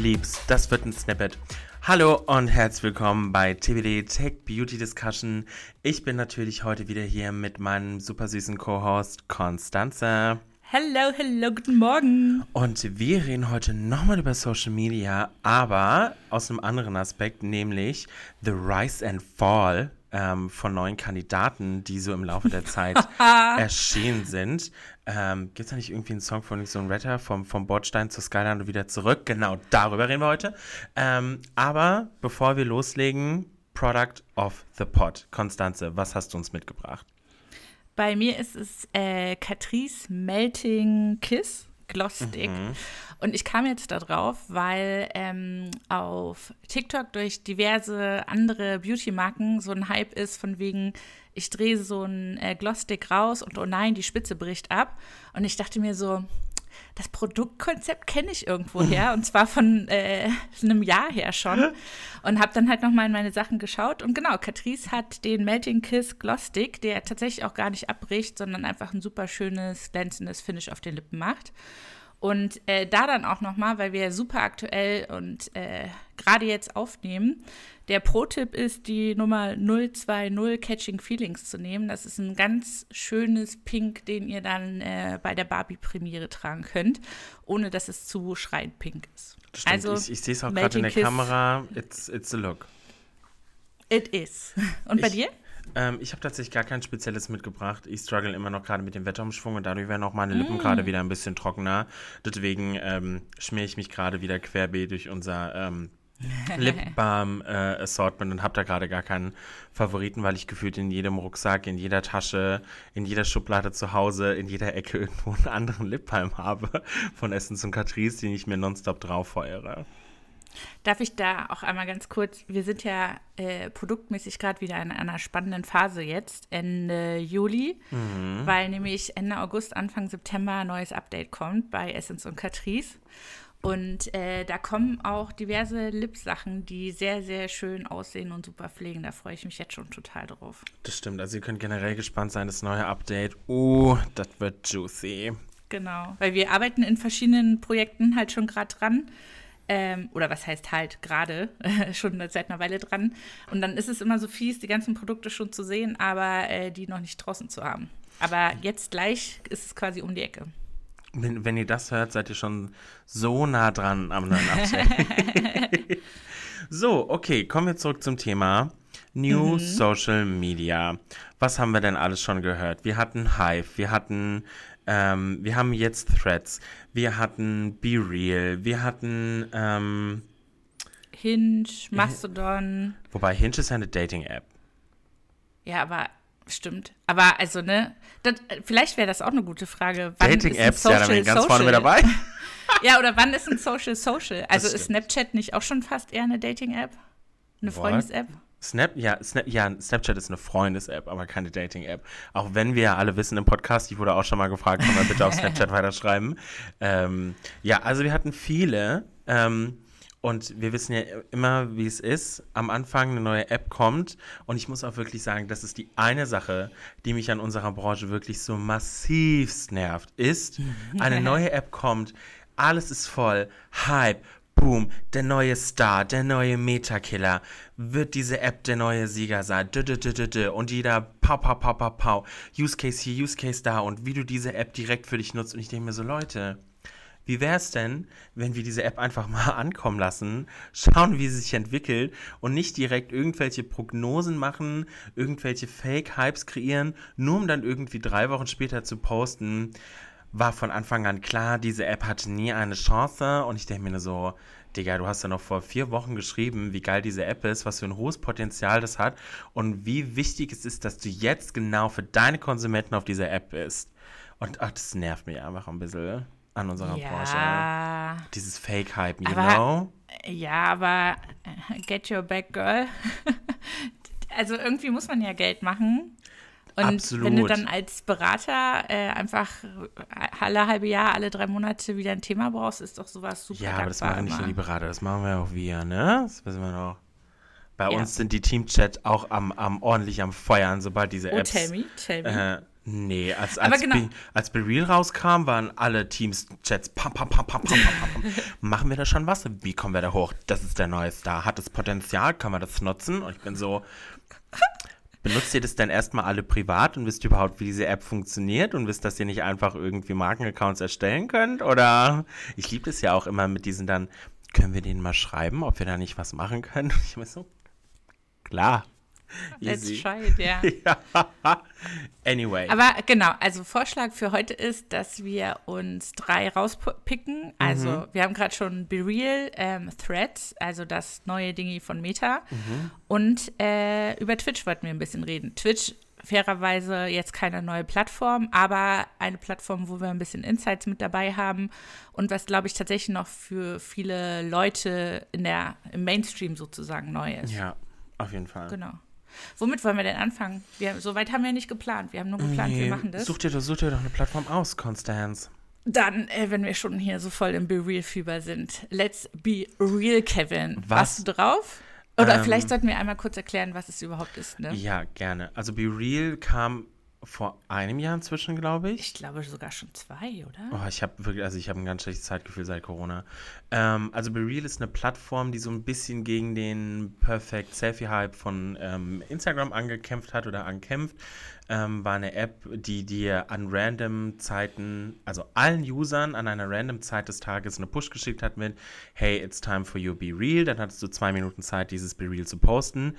lieb's, das wird ein Snippet. Hallo und herzlich willkommen bei TBD Tech Beauty Discussion. Ich bin natürlich heute wieder hier mit meinem super süßen Co-Host Constanze. Hello, hello, guten Morgen. Und wir reden heute nochmal über Social Media, aber aus einem anderen Aspekt, nämlich The Rise and Fall ähm, von neuen Kandidaten, die so im Laufe der Zeit erschienen sind. Ähm, Gibt es da nicht irgendwie einen Song von so einem Retter vom, vom Bordstein zur Skyline und wieder zurück? Genau, darüber reden wir heute. Ähm, aber bevor wir loslegen, Product of the Pot. Konstanze, was hast du uns mitgebracht? Bei mir ist es äh, Catrice Melting Kiss. Gloss Stick. Mhm. Und ich kam jetzt da drauf, weil ähm, auf TikTok durch diverse andere Beauty-Marken so ein Hype ist von wegen, ich drehe so ein äh, Glossstick raus und oh nein, die Spitze bricht ab. Und ich dachte mir so, das Produktkonzept kenne ich irgendwo her und zwar von äh, einem Jahr her schon und habe dann halt nochmal in meine Sachen geschaut und genau, Catrice hat den Melting Kiss Gloss Stick, der tatsächlich auch gar nicht abbricht, sondern einfach ein super schönes, glänzendes Finish auf den Lippen macht. Und äh, da dann auch nochmal, weil wir super aktuell und äh, gerade jetzt aufnehmen, der Pro-Tipp ist, die Nummer 020 Catching Feelings zu nehmen. Das ist ein ganz schönes Pink, den ihr dann äh, bei der Barbie-Premiere tragen könnt, ohne dass es zu schreiend pink ist. Stimmt, also, ich, ich sehe es auch gerade in der Kiss. Kamera. It's, it's a look. It is. Und ich, bei dir? Ähm, ich habe tatsächlich gar kein spezielles mitgebracht. Ich struggle immer noch gerade mit dem Wetterumschwung und dadurch werden auch meine Lippen mm. gerade wieder ein bisschen trockener. Deswegen ähm, schmiere ich mich gerade wieder querbeet durch unser ähm, Lipbalm äh, und habe da gerade gar keinen Favoriten, weil ich gefühlt in jedem Rucksack, in jeder Tasche, in jeder Schublade zu Hause, in jeder Ecke irgendwo einen anderen Lipbalm habe von Essence und Catrice, den ich mir nonstop drauf feuere. Darf ich da auch einmal ganz kurz, wir sind ja äh, produktmäßig gerade wieder in einer spannenden Phase jetzt, Ende Juli, mhm. weil nämlich Ende August, Anfang September ein neues Update kommt bei Essence und Catrice. Und äh, da kommen auch diverse Lip-Sachen, die sehr, sehr schön aussehen und super pflegen. Da freue ich mich jetzt schon total drauf. Das stimmt. Also ihr könnt generell gespannt sein, das neue Update. Oh, das wird juicy. Genau, weil wir arbeiten in verschiedenen Projekten halt schon gerade dran. Ähm, oder was heißt halt gerade, schon seit einer Weile dran. Und dann ist es immer so fies, die ganzen Produkte schon zu sehen, aber äh, die noch nicht draußen zu haben. Aber jetzt gleich ist es quasi um die Ecke. Wenn, wenn ihr das hört, seid ihr schon so nah dran am neuen Update. so, okay, kommen wir zurück zum Thema. New mhm. Social Media. Was haben wir denn alles schon gehört? Wir hatten Hive, wir hatten ähm, wir haben jetzt Threads, wir hatten Be Real, wir hatten ähm, Hinge, Mastodon. Wobei Hinge ist ja eine Dating-App. Ja, aber stimmt. Aber also, ne, das, vielleicht wäre das auch eine gute Frage. Dating-Apps, ja, da bin ich ganz vorne mit dabei. ja, oder wann ist ein Social Social? Also ist Snapchat nicht auch schon fast eher eine Dating-App? Eine Freundes-App? Snap, ja, Snap, ja, Snapchat ist eine Freundes-App, aber keine Dating-App. Auch wenn wir ja alle wissen im Podcast, ich wurde auch schon mal gefragt, kann man bitte auf Snapchat weiterschreiben. Ähm, ja, also wir hatten viele ähm, und wir wissen ja immer, wie es ist. Am Anfang eine neue App kommt und ich muss auch wirklich sagen, das ist die eine Sache, die mich an unserer Branche wirklich so massiv nervt, ist, eine neue App kommt, alles ist voll, Hype, Boom, der neue Star, der neue Metakiller, wird diese App der neue Sieger sein. Und jeder pau, pau, pau, pau, pau. Use Case hier, Use Case da. Und wie du diese App direkt für dich nutzt. Und ich denke mir so, Leute, wie wäre es denn, wenn wir diese App einfach mal ankommen lassen, schauen, wie sie sich entwickelt und nicht direkt irgendwelche Prognosen machen, irgendwelche Fake-Hypes kreieren, nur um dann irgendwie drei Wochen später zu posten, war von Anfang an klar, diese App hatte nie eine Chance und ich denke mir nur so, Digga, du hast ja noch vor vier Wochen geschrieben, wie geil diese App ist, was für ein hohes Potenzial das hat und wie wichtig es ist, dass du jetzt genau für deine Konsumenten auf dieser App bist. Und ach, das nervt mich einfach ein bisschen an unserer ja, Branche. Dieses Fake-Hype, you aber, know? Ja, aber äh, get your back, girl. also irgendwie muss man ja Geld machen. Und Absolut. wenn du dann als Berater äh, einfach alle halbe Jahr, alle drei Monate wieder ein Thema brauchst, ist doch sowas super. Ja, aber das machen nicht nur die Berater, das machen wir auch wir, ne? Das wissen wir noch. Bei ja. uns sind die Teamchat auch am, am ordentlich am Feuern, sobald diese oh, Apps. Oh, tell me, tell me. Äh, Nee, als, als, genau. Be, als Be Real rauskam, waren alle Teams-Chats pam, pam, pam, pam, pam, pam, pam. Machen wir da schon was? Wie kommen wir da hoch? Das ist der neue Star. Hat das Potenzial? Kann man das nutzen? Und ich bin so, benutzt ihr das denn erstmal alle privat und wisst überhaupt, wie diese App funktioniert und wisst, dass ihr nicht einfach irgendwie Markenaccounts erstellen könnt? Oder ich liebe das ja auch immer mit diesen dann, können wir denen mal schreiben, ob wir da nicht was machen können? Und ich bin so, klar. Let's Easy. try it, ja. ja. Anyway. Aber genau, also Vorschlag für heute ist, dass wir uns drei rauspicken. Also Mhm. wir haben gerade schon Be Real, ähm, Threads, also das neue Dingi von Meta. Mhm. Und äh, über Twitch wollten wir ein bisschen reden. Twitch, fairerweise jetzt keine neue Plattform, aber eine Plattform, wo wir ein bisschen Insights mit dabei haben und was, glaube ich, tatsächlich noch für viele Leute in der, im Mainstream sozusagen neu ist. ja, auf jeden Fall. Genau. Womit wollen wir denn anfangen? Wir, Soweit haben wir nicht geplant. Wir haben nur geplant, wir machen das. Such dir, doch- such dir doch eine Plattform aus, Constance. Dann, äh, wenn wir schon hier so voll im Be Real-Fieber sind. Let's be real, Kevin. Was? Warst du drauf? Oder Ähm, vielleicht sollten wir einmal kurz erklären, was es überhaupt ist, ne? Ja, gerne. Also Be Real kam vor einem Jahr inzwischen, glaube ich. Ich glaube sogar schon zwei, oder? Oh, ich habe wirklich, also ich habe ein ganz schlechtes Zeitgefühl seit Corona. Ähm, also Be Real ist eine Plattform, die so ein bisschen gegen den Perfect Selfie Hype von ähm, Instagram angekämpft hat oder ankämpft. Ähm, war eine App, die dir an random Zeiten, also allen Usern an einer random Zeit des Tages eine Push geschickt hat mit, hey, it's time for you Be Real. Dann hattest du zwei Minuten Zeit, dieses Be Real zu posten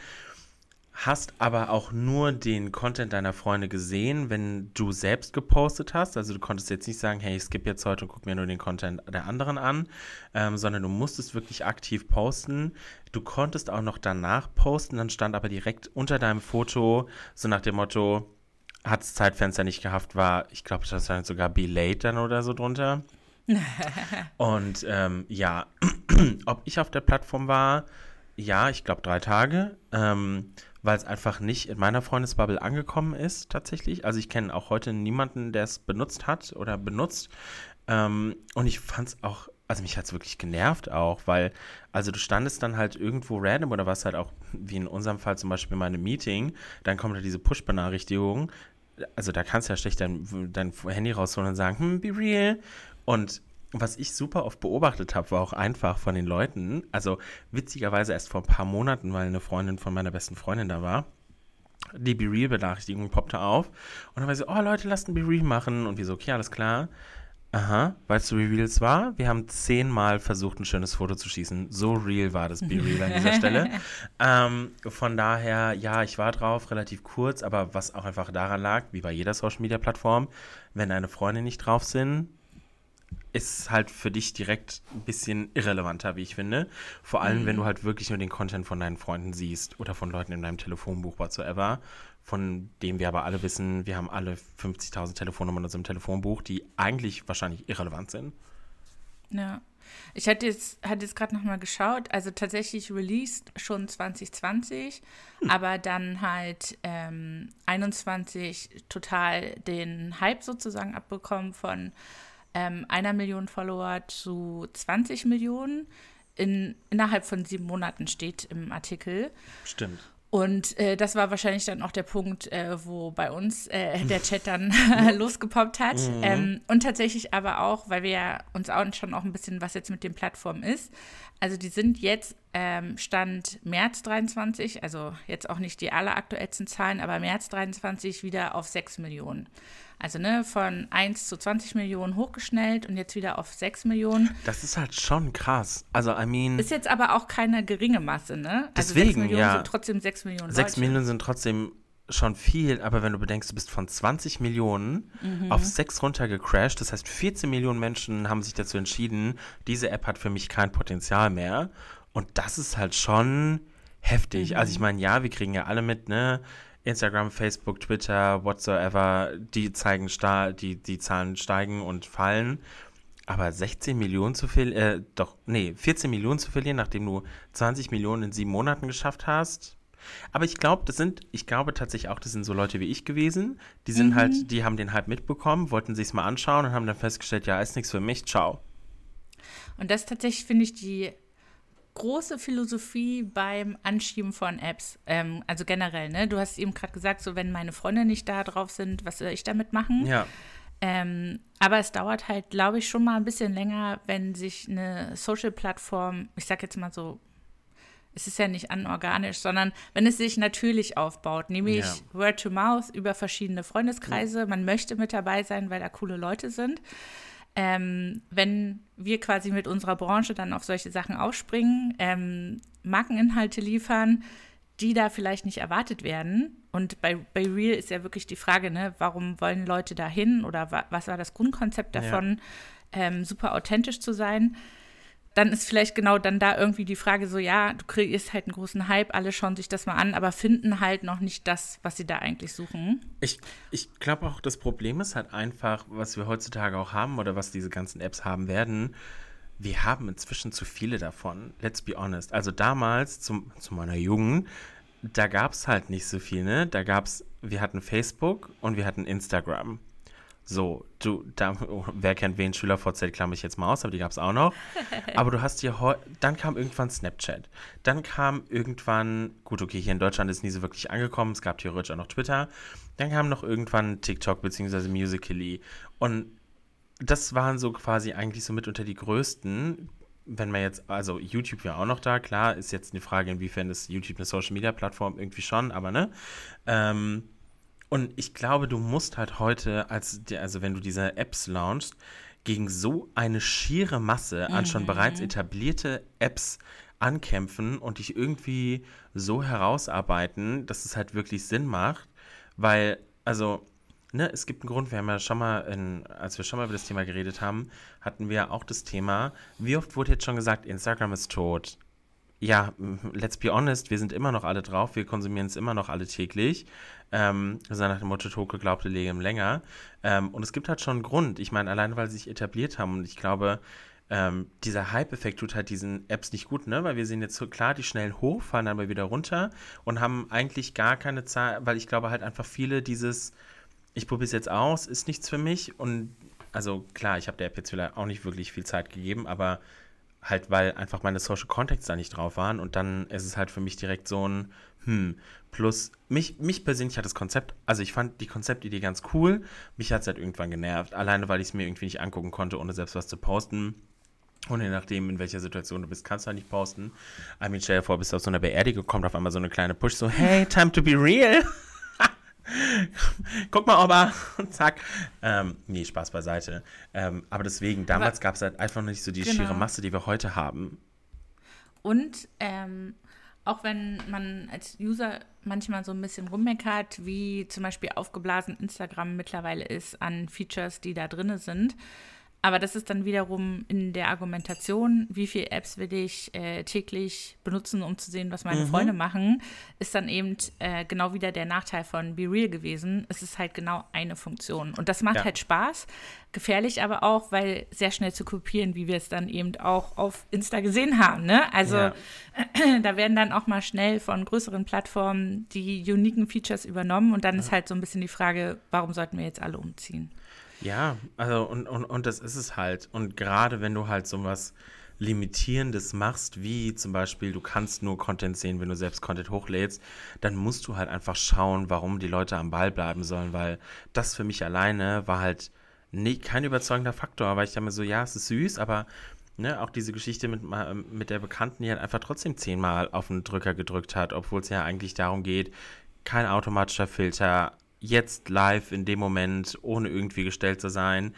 hast aber auch nur den Content deiner Freunde gesehen, wenn du selbst gepostet hast. Also du konntest jetzt nicht sagen, hey, ich skippe jetzt heute und guck mir nur den Content der anderen an, ähm, sondern du musstest wirklich aktiv posten. Du konntest auch noch danach posten, dann stand aber direkt unter deinem Foto so nach dem Motto, hat das Zeitfenster nicht gehabt, war, ich glaube, das stand sogar be late dann oder so drunter. und ähm, ja, ob ich auf der Plattform war, ja, ich glaube drei Tage, ähm, weil es einfach nicht in meiner Freundesbubble angekommen ist, tatsächlich. Also ich kenne auch heute niemanden, der es benutzt hat oder benutzt. Ähm, und ich fand es auch, also mich hat es wirklich genervt auch, weil, also du standest dann halt irgendwo random oder was halt auch, wie in unserem Fall zum Beispiel in einem Meeting, dann kommt da diese Push-Benachrichtigung. Also da kannst du ja schlecht dein, dein Handy rausholen und sagen, hm, be real. Und was ich super oft beobachtet habe, war auch einfach von den Leuten, also witzigerweise erst vor ein paar Monaten, weil eine Freundin von meiner besten Freundin da war, die Be Real-Benachrichtigung poppte auf und dann war sie so, oh Leute, lasst ein Be Real machen und wir so, okay, alles klar. Aha, weißt du, wie real es war? Wir haben zehnmal versucht, ein schönes Foto zu schießen. So real war das Be Real an dieser Stelle. Ähm, von daher, ja, ich war drauf, relativ kurz, aber was auch einfach daran lag, wie bei jeder Social-Media-Plattform, wenn deine Freunde nicht drauf sind, ist halt für dich direkt ein bisschen irrelevanter, wie ich finde. Vor allem, wenn du halt wirklich nur den Content von deinen Freunden siehst oder von Leuten in deinem Telefonbuch whatsoever, von dem wir aber alle wissen, wir haben alle 50.000 Telefonnummern in unserem Telefonbuch, die eigentlich wahrscheinlich irrelevant sind. Ja. Ich hatte jetzt, hatte jetzt gerade nochmal geschaut, also tatsächlich released schon 2020, aber dann halt ähm, 21 total den Hype sozusagen abbekommen von ähm, einer Million Follower zu 20 Millionen. In, innerhalb von sieben Monaten steht im Artikel. Stimmt. Und äh, das war wahrscheinlich dann auch der Punkt, äh, wo bei uns äh, der Chat dann losgepoppt hat. Ähm, und tatsächlich aber auch, weil wir ja uns auch schon auch ein bisschen, was jetzt mit den Plattformen ist. Also die sind jetzt ähm, Stand März 23, also jetzt auch nicht die alleraktuellsten Zahlen, aber März 23 wieder auf 6 Millionen. Also ne, von 1 zu 20 Millionen hochgeschnellt und jetzt wieder auf 6 Millionen. Das ist halt schon krass. Also, I mean, Ist jetzt aber auch keine geringe Masse, ne? Also 6 Deswegen, Millionen ja. sind trotzdem 6 Millionen 6 Leute. Millionen sind trotzdem schon viel, aber wenn du bedenkst, du bist von 20 Millionen auf 6 runtergecrashed, das heißt 14 Millionen Menschen haben sich dazu entschieden, diese App hat für mich kein Potenzial mehr. Und das ist halt schon heftig. Also ich meine, ja, wir kriegen ja alle mit, ne? Instagram, Facebook, Twitter, whatsoever, die zeigen die, die Zahlen steigen und fallen. Aber 16 Millionen zu verlieren, äh, doch, nee, 14 Millionen zu verlieren, nachdem du 20 Millionen in sieben Monaten geschafft hast. Aber ich glaube, das sind, ich glaube tatsächlich auch, das sind so Leute wie ich gewesen. Die sind halt, die haben den Hype mitbekommen, wollten sich's mal anschauen und haben dann festgestellt, ja, ist nichts für mich, ciao. Und das tatsächlich finde ich die große Philosophie beim Anschieben von Apps. Ähm, also generell, ne? Du hast eben gerade gesagt, so wenn meine Freunde nicht da drauf sind, was soll ich damit machen? Ja. Ähm, aber es dauert halt, glaube ich, schon mal ein bisschen länger, wenn sich eine Social-Plattform, ich sag jetzt mal so, es ist ja nicht anorganisch, sondern wenn es sich natürlich aufbaut, nämlich ja. Word to Mouth über verschiedene Freundeskreise. Man möchte mit dabei sein, weil da coole Leute sind. Ähm, wenn wir quasi mit unserer Branche dann auf solche Sachen aufspringen, ähm, Markeninhalte liefern, die da vielleicht nicht erwartet werden. Und bei, bei Real ist ja wirklich die Frage, ne, warum wollen Leute da hin oder wa was war das Grundkonzept davon, ja. ähm, super authentisch zu sein dann ist vielleicht genau dann da irgendwie die Frage so, ja, du kreierst halt einen großen Hype, alle schauen sich das mal an, aber finden halt noch nicht das, was sie da eigentlich suchen. Ich, ich glaube auch, das Problem ist halt einfach, was wir heutzutage auch haben oder was diese ganzen Apps haben werden, wir haben inzwischen zu viele davon. Let's be honest. Also damals, zum, zu meiner Jugend, da gab es halt nicht so viel, ne? Da gab es, wir hatten Facebook und wir hatten Instagram. So, du, da, oh, wer kennt wen, SchülerVZ klammer ich jetzt mal aus, aber die gab es auch noch. aber du hast hier, dann kam irgendwann Snapchat. Dann kam irgendwann, gut, okay, hier in Deutschland ist nie so wirklich angekommen, es gab theoretisch auch noch Twitter. Dann kam noch irgendwann TikTok bzw. Musical.ly. Und das waren so quasi eigentlich so mit unter die größten. Wenn man jetzt, also YouTube ja auch noch da, klar, ist jetzt eine Frage, inwiefern ist YouTube eine Social Media Plattform irgendwie schon, aber ne? Ähm, und ich glaube, du musst halt heute, als also wenn du diese Apps launchst, gegen so eine schiere Masse an mhm. schon bereits etablierte Apps ankämpfen und dich irgendwie so herausarbeiten, dass es halt wirklich Sinn macht. Weil, also, ne, es gibt einen Grund, wir haben ja schon mal, in, als wir schon mal über das Thema geredet haben, hatten wir auch das Thema, wie oft wurde jetzt schon gesagt, Instagram ist tot. Ja, let's be honest, wir sind immer noch alle drauf, wir konsumieren es immer noch alle täglich. Ähm, also nach dem Motto, Toko glaubte Leben länger. Ähm, und es gibt halt schon einen Grund. Ich meine, allein weil sie sich etabliert haben und ich glaube, ähm, dieser Hype-Effekt tut halt diesen Apps nicht gut, ne? Weil wir sehen jetzt so klar, die schnell hoch, fallen dann aber wieder runter und haben eigentlich gar keine Zahl, weil ich glaube halt einfach viele dieses, ich probiere es jetzt aus, ist nichts für mich und also klar, ich habe der App jetzt vielleicht auch nicht wirklich viel Zeit gegeben, aber halt, weil einfach meine Social Contacts da nicht drauf waren und dann ist es halt für mich direkt so ein, hm, plus mich, mich persönlich hat das Konzept, also ich fand die Konzeptidee ganz cool, mich hat es halt irgendwann genervt, alleine weil ich es mir irgendwie nicht angucken konnte, ohne selbst was zu posten. Und je nachdem, in welcher Situation du bist, kannst du halt nicht posten. I mean, stell dir vor, bist du auf so einer Beerdigung, kommt auf einmal so eine kleine Push, so, hey, time to be real. Guck mal, Oba. Und zack. Ähm, nee, Spaß beiseite. Ähm, aber deswegen, damals gab es halt einfach nicht so die genau. schiere Masse, die wir heute haben. Und ähm, auch wenn man als User manchmal so ein bisschen rummeckert, wie zum Beispiel aufgeblasen Instagram mittlerweile ist an Features, die da drin sind, aber das ist dann wiederum in der Argumentation, wie viele Apps will ich äh, täglich benutzen, um zu sehen, was meine mhm. Freunde machen, ist dann eben äh, genau wieder der Nachteil von Be Real gewesen. Es ist halt genau eine Funktion. Und das macht ja. halt Spaß, gefährlich aber auch, weil sehr schnell zu kopieren, wie wir es dann eben auch auf Insta gesehen haben. Ne? Also ja. da werden dann auch mal schnell von größeren Plattformen die uniken Features übernommen und dann ja. ist halt so ein bisschen die Frage, warum sollten wir jetzt alle umziehen? Ja, also und, und, und das ist es halt. Und gerade wenn du halt so was Limitierendes machst, wie zum Beispiel, du kannst nur Content sehen, wenn du selbst Content hochlädst, dann musst du halt einfach schauen, warum die Leute am Ball bleiben sollen, weil das für mich alleine war halt nie, kein überzeugender Faktor, weil ich dachte mir so, ja, es ist süß, aber ne, auch diese Geschichte mit, mit der Bekannten, die halt einfach trotzdem zehnmal auf den Drücker gedrückt hat, obwohl es ja eigentlich darum geht, kein automatischer Filter, jetzt live in dem Moment, ohne irgendwie gestellt zu sein.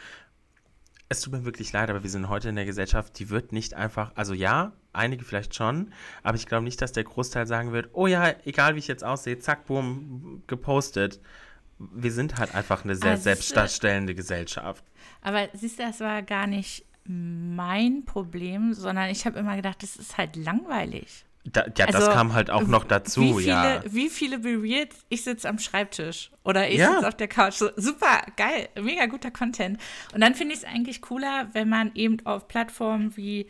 Es tut mir wirklich leid, aber wir sind heute in der Gesellschaft, die wird nicht einfach, also ja, einige vielleicht schon, aber ich glaube nicht, dass der Großteil sagen wird, oh ja, egal wie ich jetzt aussehe, zack, boom, gepostet. Wir sind halt einfach eine sehr also selbstdarstellende Gesellschaft. Aber siehst du, das war gar nicht mein Problem, sondern ich habe immer gedacht, das ist halt langweilig. Da, ja, also, das kam halt auch noch dazu, wie viele, ja. Wie viele berührt, ich sitze am Schreibtisch oder ich ja. sitze auf der Couch. So, super, geil, mega guter Content. Und dann finde ich es eigentlich cooler, wenn man eben auf Plattformen wie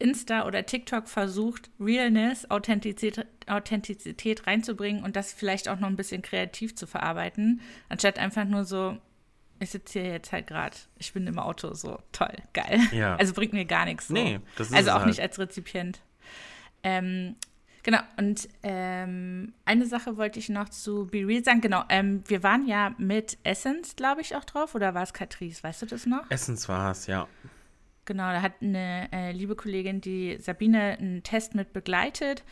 Insta oder TikTok versucht, Realness, Authentizität, Authentizität reinzubringen und das vielleicht auch noch ein bisschen kreativ zu verarbeiten, anstatt einfach nur so, ich sitze hier jetzt halt gerade, ich bin im Auto, so toll, geil. Ja. Also bringt mir gar nichts. So. Nee, das ist Also auch halt. nicht als Rezipient. Ähm, genau, und ähm, eine Sache wollte ich noch zu Be Real sagen. Genau, ähm, wir waren ja mit Essence, glaube ich, auch drauf. Oder war es Catrice? Weißt du das noch? Essence war es, ja. Genau, da hat eine äh, liebe Kollegin, die Sabine, einen Test mit begleitet.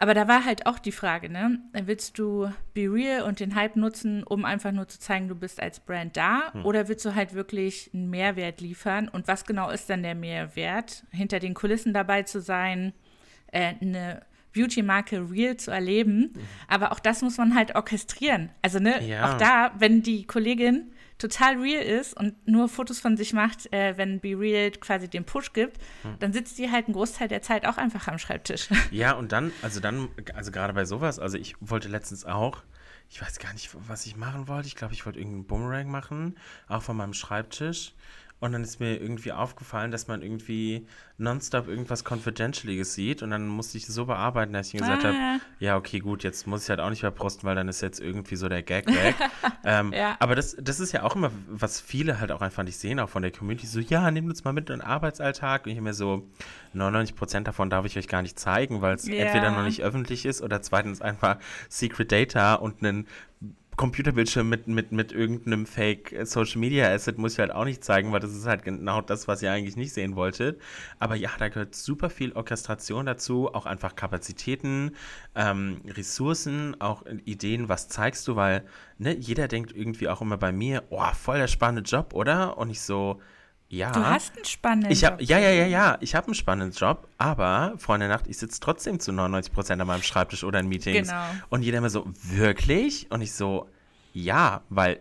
Aber da war halt auch die Frage, ne? Willst du Be Real und den Hype nutzen, um einfach nur zu zeigen, du bist als Brand da? Hm. Oder willst du halt wirklich einen Mehrwert liefern? Und was genau ist dann der Mehrwert? Hinter den Kulissen dabei zu sein, äh, eine Beauty-Marke real zu erleben. Mhm. Aber auch das muss man halt orchestrieren. Also, ne, ja. auch da, wenn die Kollegin total real ist und nur Fotos von sich macht, äh, wenn Be Real quasi den Push gibt, hm. dann sitzt die halt einen Großteil der Zeit auch einfach am Schreibtisch. Ja, und dann, also dann, also gerade bei sowas, also ich wollte letztens auch, ich weiß gar nicht, was ich machen wollte. Ich glaube, ich wollte irgendeinen Boomerang machen, auch von meinem Schreibtisch. Und dann ist mir irgendwie aufgefallen, dass man irgendwie nonstop irgendwas Confidentialiges sieht. Und dann musste ich so bearbeiten, dass ich ihm gesagt ah. habe, ja, okay, gut, jetzt muss ich halt auch nicht mehr posten, weil dann ist jetzt irgendwie so der Gag weg. ähm, ja. Aber das, das ist ja auch immer, was viele halt auch einfach nicht sehen, auch von der Community, so, ja, nehmt uns mal mit in den Arbeitsalltag. Und ich mir so, 99 Prozent davon darf ich euch gar nicht zeigen, weil es ja. entweder noch nicht öffentlich ist oder zweitens einfach Secret Data und einen Computerbildschirm mit, mit, mit irgendeinem Fake Social Media Asset muss ich halt auch nicht zeigen, weil das ist halt genau das, was ihr eigentlich nicht sehen wolltet. Aber ja, da gehört super viel Orchestration dazu, auch einfach Kapazitäten, ähm, Ressourcen, auch Ideen, was zeigst du, weil ne, jeder denkt irgendwie auch immer bei mir, oh, voll der spannende Job, oder? Und ich so, ja. Du hast einen spannenden ich hab, Job. Ja, ja, ja, ja. Ich habe einen spannenden Job, aber Freunde Nacht, ich sitze trotzdem zu 99 Prozent an meinem Schreibtisch oder in Meetings. Genau. Und jeder immer so, wirklich? Und ich so, ja, weil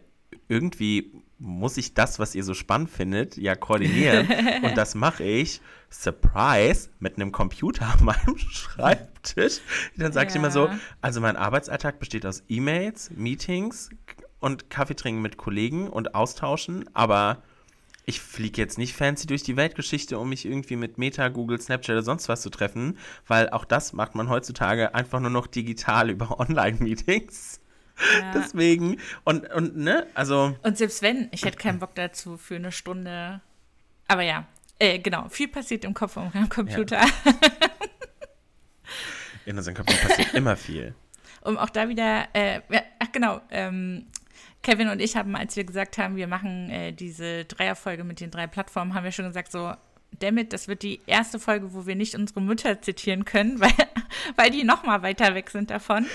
irgendwie muss ich das, was ihr so spannend findet, ja koordinieren. und das mache ich, surprise, mit einem Computer an meinem Schreibtisch. Dann sage ja. ich immer so, also mein Arbeitsalltag besteht aus E-Mails, Meetings und Kaffee trinken mit Kollegen und austauschen, aber ich fliege jetzt nicht fancy durch die Weltgeschichte, um mich irgendwie mit Meta, Google, Snapchat oder sonst was zu treffen, weil auch das macht man heutzutage einfach nur noch digital über Online-Meetings. Ja. Deswegen, und, und, ne, also. Und selbst wenn, ich hätte keinen Bock dazu für eine Stunde. Aber ja, äh, genau, viel passiert im Kopf und am Computer. Ja. In unserem Kopf passiert immer viel. Um auch da wieder, äh, ach genau, ähm, Kevin und ich haben, als wir gesagt haben, wir machen äh, diese Dreierfolge mit den drei Plattformen, haben wir schon gesagt, so, damit, das wird die erste Folge, wo wir nicht unsere Mütter zitieren können, weil, weil die noch mal weiter weg sind davon.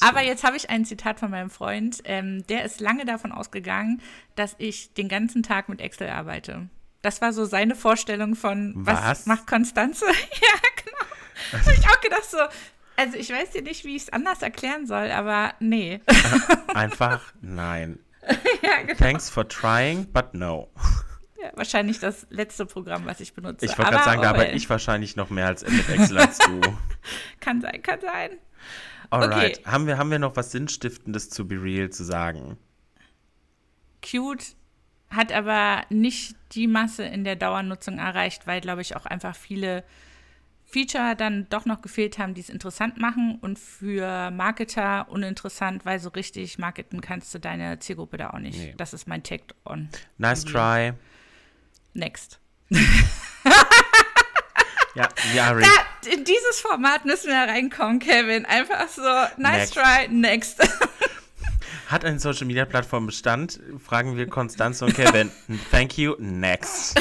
Aber jetzt habe ich ein Zitat von meinem Freund, ähm, der ist lange davon ausgegangen, dass ich den ganzen Tag mit Excel arbeite. Das war so seine Vorstellung von, was, was macht Konstanze? ja, genau. habe ich auch gedacht so, also ich weiß dir nicht, wie ich es anders erklären soll, aber nee. Einfach nein. ja, genau. Thanks for trying, but no. Ja, wahrscheinlich das letzte Programm, was ich benutze. Ich wollte gerade sagen, da arbeite ich wahrscheinlich noch mehr als mit Excel als du. kann sein, kann sein. Alright. Okay. Haben, wir, haben wir noch was Sinnstiftendes zu Be Real zu sagen? Cute hat aber nicht die Masse in der Dauernutzung erreicht, weil, glaube ich, auch einfach viele Feature dann doch noch gefehlt haben, die es interessant machen und für Marketer uninteressant, weil so richtig marketen kannst du deine Zielgruppe da auch nicht. Nee. Das ist mein Take on. Nice try. Next. ja, ja, da, in dieses Format müssen wir reinkommen, Kevin. Einfach so, nice next. try, next. Hat eine Social Media Plattform Bestand? Fragen wir Konstanze und Kevin. Thank you, next.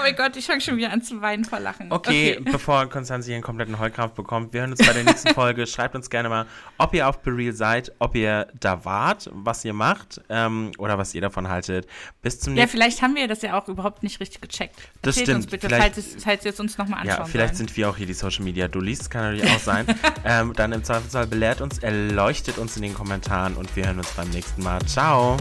Oh mein Gott, ich fange schon wieder an zu weinen vor Lachen. Okay, okay. bevor Konstanze hier einen kompletten Heulkrampf bekommt, wir hören uns bei der nächsten Folge. Schreibt uns gerne mal, ob ihr auf Bereal seid, ob ihr da wart, was ihr macht ähm, oder was ihr davon haltet. Bis zum nächsten Ja, vielleicht haben wir das ja auch überhaupt nicht richtig gecheckt. Das Erzählt stimmt. uns bitte, falls, es, falls ihr es uns nochmal anschauen Ja, vielleicht wollen. sind wir auch hier die Social Media Dullis, kann natürlich auch sein. ähm, dann im Zweifelsfall belehrt uns, erleuchtet uns in den Kommentaren und wir hören uns beim nächsten Mal. Ciao.